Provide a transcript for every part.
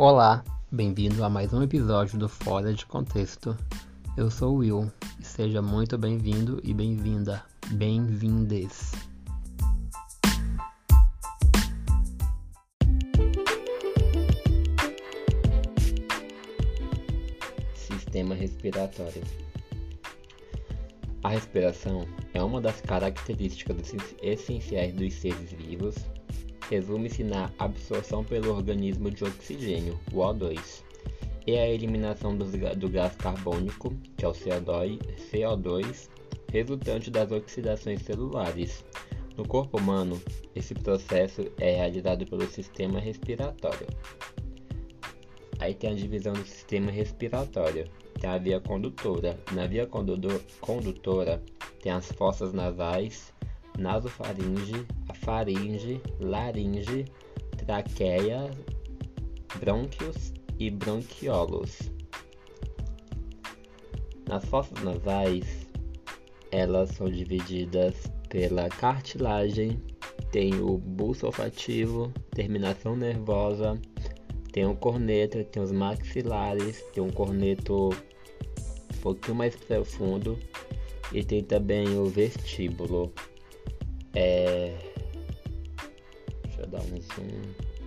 Olá, bem-vindo a mais um episódio do Fora de Contexto. Eu sou o Will e seja muito bem-vindo e bem-vinda, bem-vindes. Sistema respiratório. A respiração é uma das características essenciais dos seres vivos resume-se na absorção pelo organismo de oxigênio, o O2, e a eliminação do, gás carbônico, que é o CO2, CO2, resultante das oxidações celulares. No corpo humano, esse processo é realizado pelo sistema respiratório. Aí tem a divisão do sistema respiratório. Tem a via condutora. Na via condutora tem as fossas nasais, nasofaringe, faringe, laringe, traqueia, brônquios e bronquiolos. Nas fossas nasais, elas são divididas pela cartilagem, tem o bulso olfativo, terminação nervosa, tem o corneto, tem os maxilares, tem um corneto um pouquinho mais profundo e tem também o vestíbulo. É... Um zoom.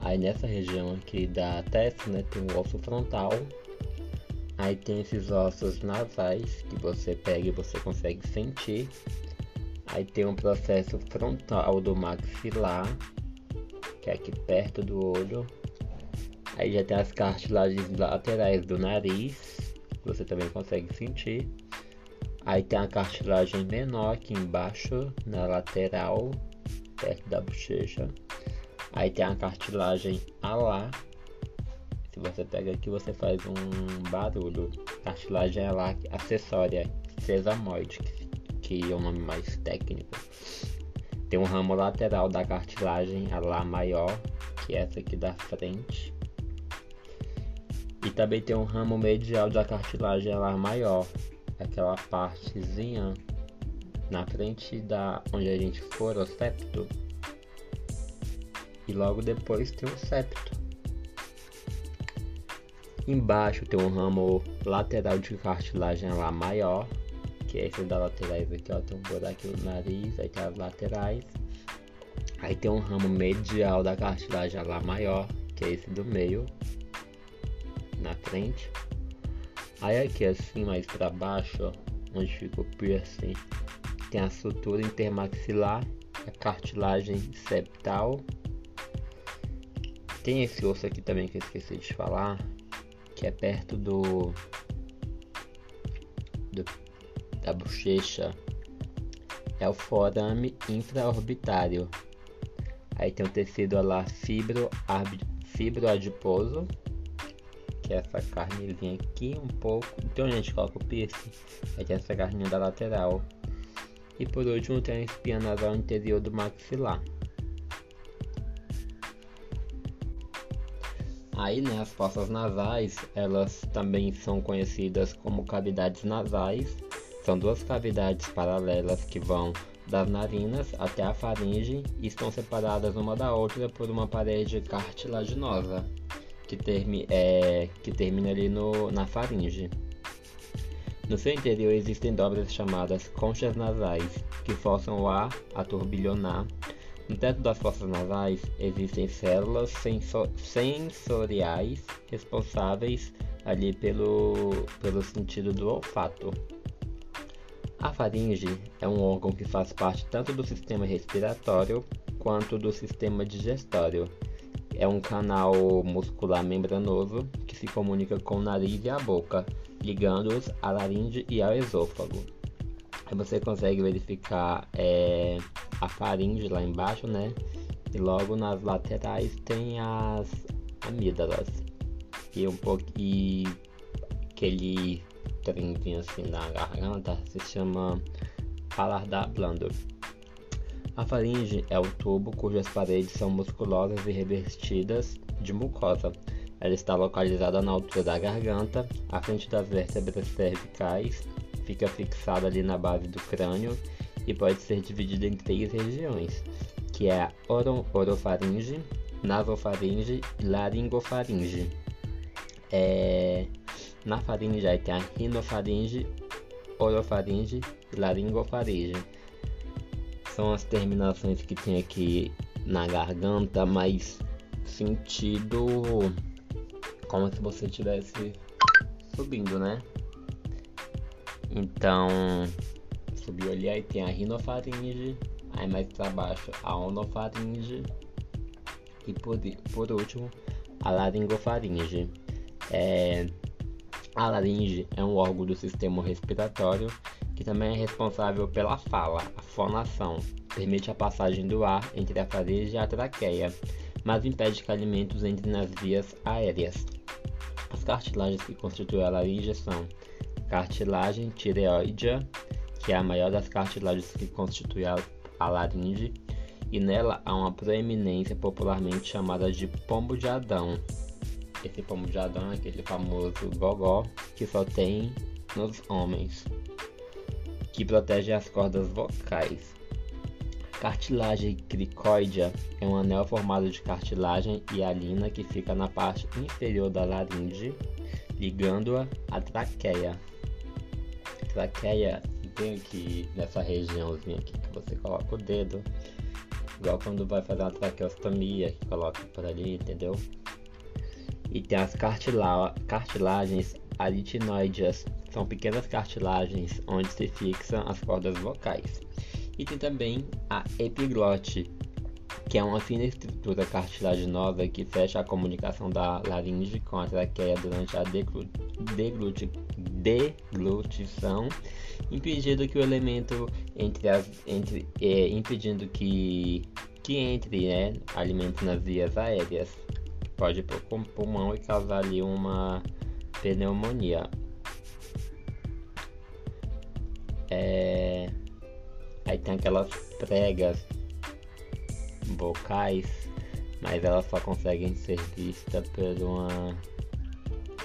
Aí nessa região aqui da testa, né, tem o osso frontal. Aí tem esses ossos nasais que você pega e você consegue sentir. Aí tem um processo frontal do maxilar, que é aqui perto do olho. Aí já tem as cartilagens laterais do nariz, que você também consegue sentir. Aí tem a cartilagem menor aqui embaixo, na lateral, perto da bochecha. Aí tem a cartilagem alar. Se você pega aqui, você faz um barulho. Cartilagem alar acessória, sesamoide, que é o nome mais técnico. Tem um ramo lateral da cartilagem alar maior, que é essa aqui da frente. E também tem um ramo medial da cartilagem alar maior, aquela partezinha na frente da onde a gente for o septo e logo depois tem o septo. Embaixo tem um ramo lateral de cartilagem lá maior, que é esse da laterais aqui, ó, tem um buraco no nariz, aí tem as laterais. Aí tem um ramo medial da cartilagem lá maior, que é esse do meio, na frente. Aí aqui assim, mais para baixo, ó, onde fica o piercing, tem a sutura intermaxilar, a cartilagem septal. Tem esse osso aqui também que eu esqueci de falar, que é perto do, do da bochecha. É o forame infraorbitário. Aí tem o tecido lá fibro, fibroadiposo que é essa carnezinha aqui um pouco. Então a gente coloca o piercing, tem essa carninha da lateral. E por último tem a espinha nasal interior do maxilar. Aí, né, as fossas nasais, elas também são conhecidas como cavidades nasais. São duas cavidades paralelas que vão das narinas até a faringe e estão separadas uma da outra por uma parede cartilaginosa que, termi, é, que termina ali no, na faringe. No seu interior existem dobras chamadas conchas nasais, que forçam o ar a turbilhonar. No teto das fossas nasais existem células sensoriais responsáveis ali pelo, pelo sentido do olfato. A faringe é um órgão que faz parte tanto do sistema respiratório quanto do sistema digestório é um canal muscular membranoso que se comunica com o nariz e a boca, ligando-os à laringe e ao esôfago. Aí você consegue verificar é, a faringe lá embaixo, né? E logo nas laterais tem as amígdalas. E um pouco e aquele trenzinho assim na garganta se chama paladar blando. A faringe é o tubo cujas paredes são musculosas e revestidas de mucosa. Ela está localizada na altura da garganta, à frente das vértebras cervicais, fica fixada ali na base do crânio e pode ser dividida em três regiões, que é a oro, orofaringe, nasofaringe e laringofaringe. É, na faringe aí tem a rinofaringe, orofaringe e laringofaringe. São as terminações que tem aqui na garganta, mas sentido como se você estivesse subindo, né? Então, subiu ali, aí tem a rinofaringe, aí mais para baixo a onofaringe e por, por último a laringofaringe. É, a laringe é um órgão do sistema respiratório que também é responsável pela fala, a fonação, permite a passagem do ar entre a faringe e a traqueia, mas impede que alimentos entrem nas vias aéreas. As cartilagens que constituem a laringe são cartilagem tireoidea, que é a maior das cartilagens que constitui a, a laringe, e nela há uma proeminência popularmente chamada de pombo de Adão. Esse pombo de Adão é aquele famoso gogó que só tem nos homens, que protege as cordas vocais. Cartilagem cricoidea é um anel formado de cartilagem e alina que fica na parte inferior da laringe, ligando-a à traqueia. Traqueia tem aqui nessa regiãozinha aqui que você coloca o dedo, igual quando vai fazer uma traqueostomia, que coloca por ali, entendeu? E tem as cartila cartilagens aritinoides, são pequenas cartilagens onde se fixam as cordas vocais. E tem também a epiglote, que é uma fina estrutura cartilaginosa que fecha a comunicação da laringe com a traqueia durante a degluti deglutição, impedindo que o elemento entre as entre é, impedindo que que entre né, alimento nas vias aéreas, pode ir para o pulmão e causar ali uma pneumonia. É... Aí tem aquelas pregas vocais, mas elas só conseguem ser vistas por uma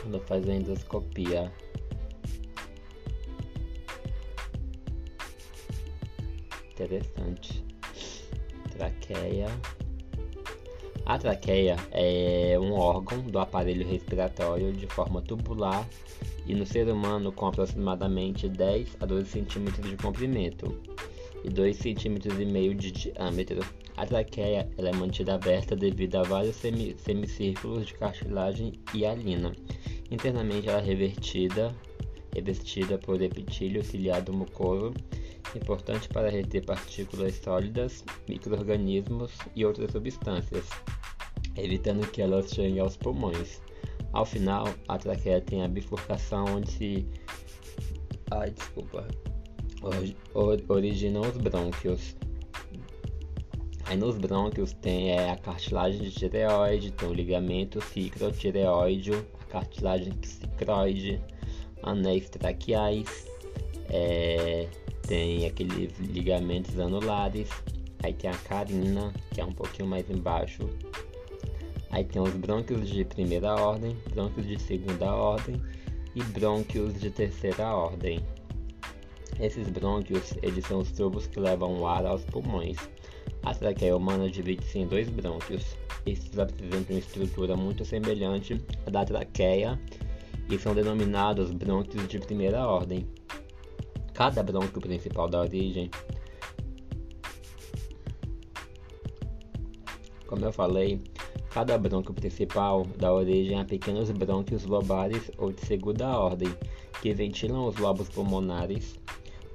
quando faz a endoscopia. Interessante. Traqueia. A traqueia é um órgão do aparelho respiratório de forma tubular e no ser humano com aproximadamente 10 a 12 centímetros de comprimento e 2,5 cm de diâmetro. A traqueia é mantida aberta devido a vários semi semicírculos de cartilagem e alina. Internamente ela é revertida, revestida por epitílio ciliado mucoso, importante para reter partículas sólidas, microorganismos e outras substâncias, evitando que elas cheguem aos pulmões. Ao final, a traqueia tem a bifurcação onde se. Ai, desculpa originam os brônquios. Aí nos brônquios tem é, a cartilagem de tireoide, tem o ligamento cicrotireoide, a cartilagem cicroide, anéis traqueais, é, tem aqueles ligamentos anulares, aí tem a carina, que é um pouquinho mais embaixo. Aí tem os brônquios de primeira ordem, brônquios de segunda ordem e brônquios de terceira ordem. Esses brônquios, eles são os tubos que levam o ar aos pulmões. A traqueia humana divide-se em dois brônquios. Estes apresentam uma estrutura muito semelhante à da traqueia e são denominados brônquios de primeira ordem. Cada brônquio principal da origem, como eu falei, cada brônquio principal dá origem a pequenos brônquios lobares ou de segunda ordem, que ventilam os lobos pulmonares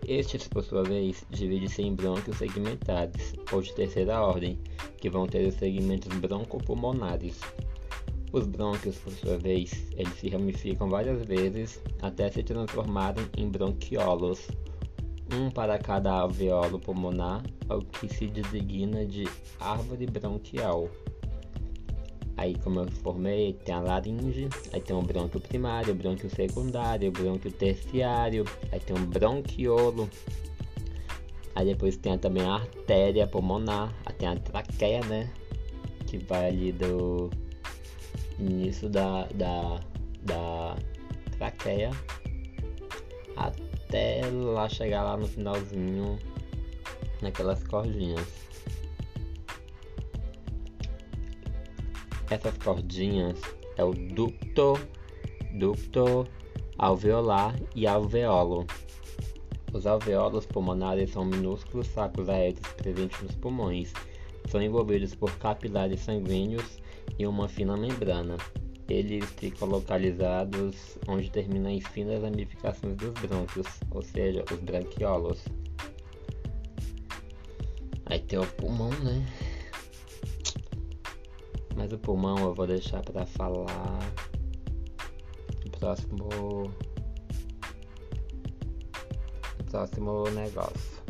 estes, por sua vez, dividem-se em brônquios segmentares, ou de terceira ordem, que vão ter os segmentos broncopulmonares. Os brônquios, por sua vez, eles se ramificam várias vezes até se transformarem em bronquiolos, um para cada alveolo pulmonar, o que se designa de árvore bronquial. Aí, como eu formei, tem a laringe, aí tem o brônquio primário, o brônquio secundário, o brônquio terciário, aí tem um bronquiolo. Aí depois tem também a artéria pulmonar, aí tem a traqueia, né? Que vai ali do início da, da, da traqueia até lá chegar lá no finalzinho naquelas cordinhas. Essas cordinhas é o ducto, ducto alveolar e alveolo. Os alveolos pulmonares são minúsculos sacos aéreos presentes nos pulmões. São envolvidos por capilares sanguíneos e uma fina membrana. Eles ficam localizados onde terminam as finas ramificações dos brônquios, ou seja, os branquiolos. Aí tem o pulmão, né? Mas o pulmão eu vou deixar para falar no próximo próximo negócio.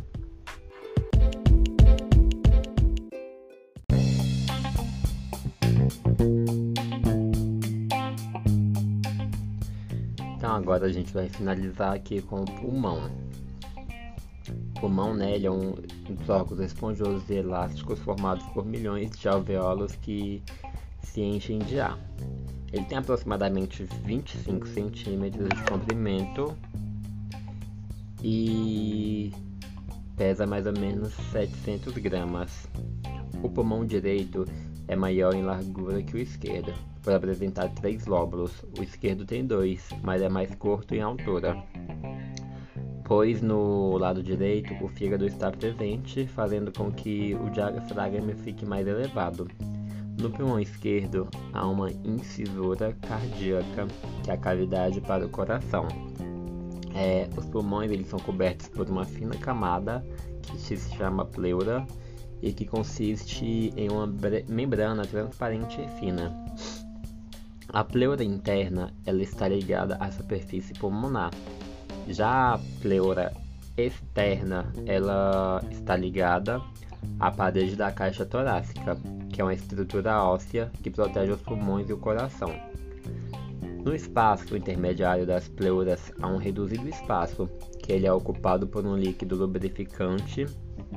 Então agora a gente vai finalizar aqui com o pulmão. O pulmão, né, ele é um dos órgãos esponjosos e elásticos formados por milhões de alvéolos que se enchem de ar. Ele tem aproximadamente 25 centímetros de comprimento e pesa mais ou menos 700 gramas. O pulmão direito é maior em largura que o esquerdo, por apresentar três lóbulos. O esquerdo tem dois, mas é mais curto em altura. Pois no lado direito o fígado está presente, fazendo com que o diafragma fique mais elevado. No pulmão esquerdo há uma incisura cardíaca, que é a cavidade para o coração. É, os pulmões eles são cobertos por uma fina camada que se chama pleura e que consiste em uma membrana transparente e fina. A pleura interna ela está ligada à superfície pulmonar. Já a pleura externa ela está ligada à parede da caixa torácica, que é uma estrutura óssea que protege os pulmões e o coração. No espaço intermediário das pleuras há um reduzido espaço, que ele é ocupado por um líquido lubrificante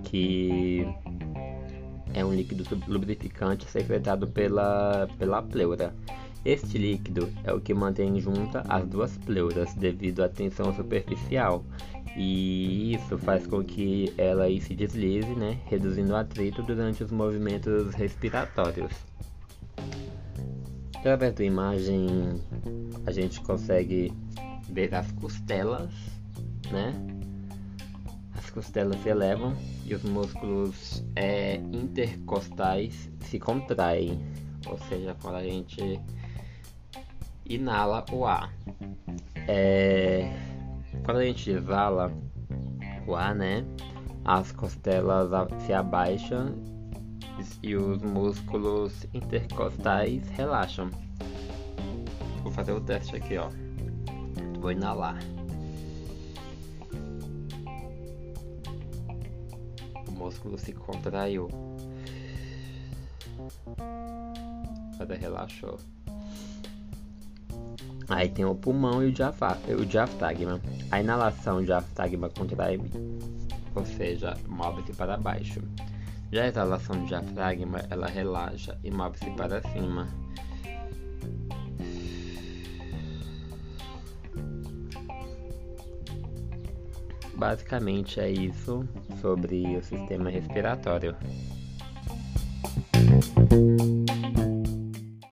que é um líquido lubrificante secretado pela, pela pleura. Este líquido é o que mantém junta as duas pleuras devido à tensão superficial e isso faz com que ela se deslize, né, reduzindo o atrito durante os movimentos respiratórios. Através da imagem a gente consegue ver as costelas, né? As costelas se elevam e os músculos é, intercostais se contraem, ou seja, quando a gente inala o ar. É, quando a gente exala o ar, né, as costelas se abaixam e os músculos intercostais relaxam. Vou fazer o teste aqui, ó. Vou inalar. músculo se contraiu. Cada relaxou. Aí tem o pulmão e o, o diafragma. A inalação, o diafragma contrai, ou seja, move-se para baixo. Já a exalação do diafragma, ela relaxa e move-se para cima. Basicamente é isso sobre o sistema respiratório.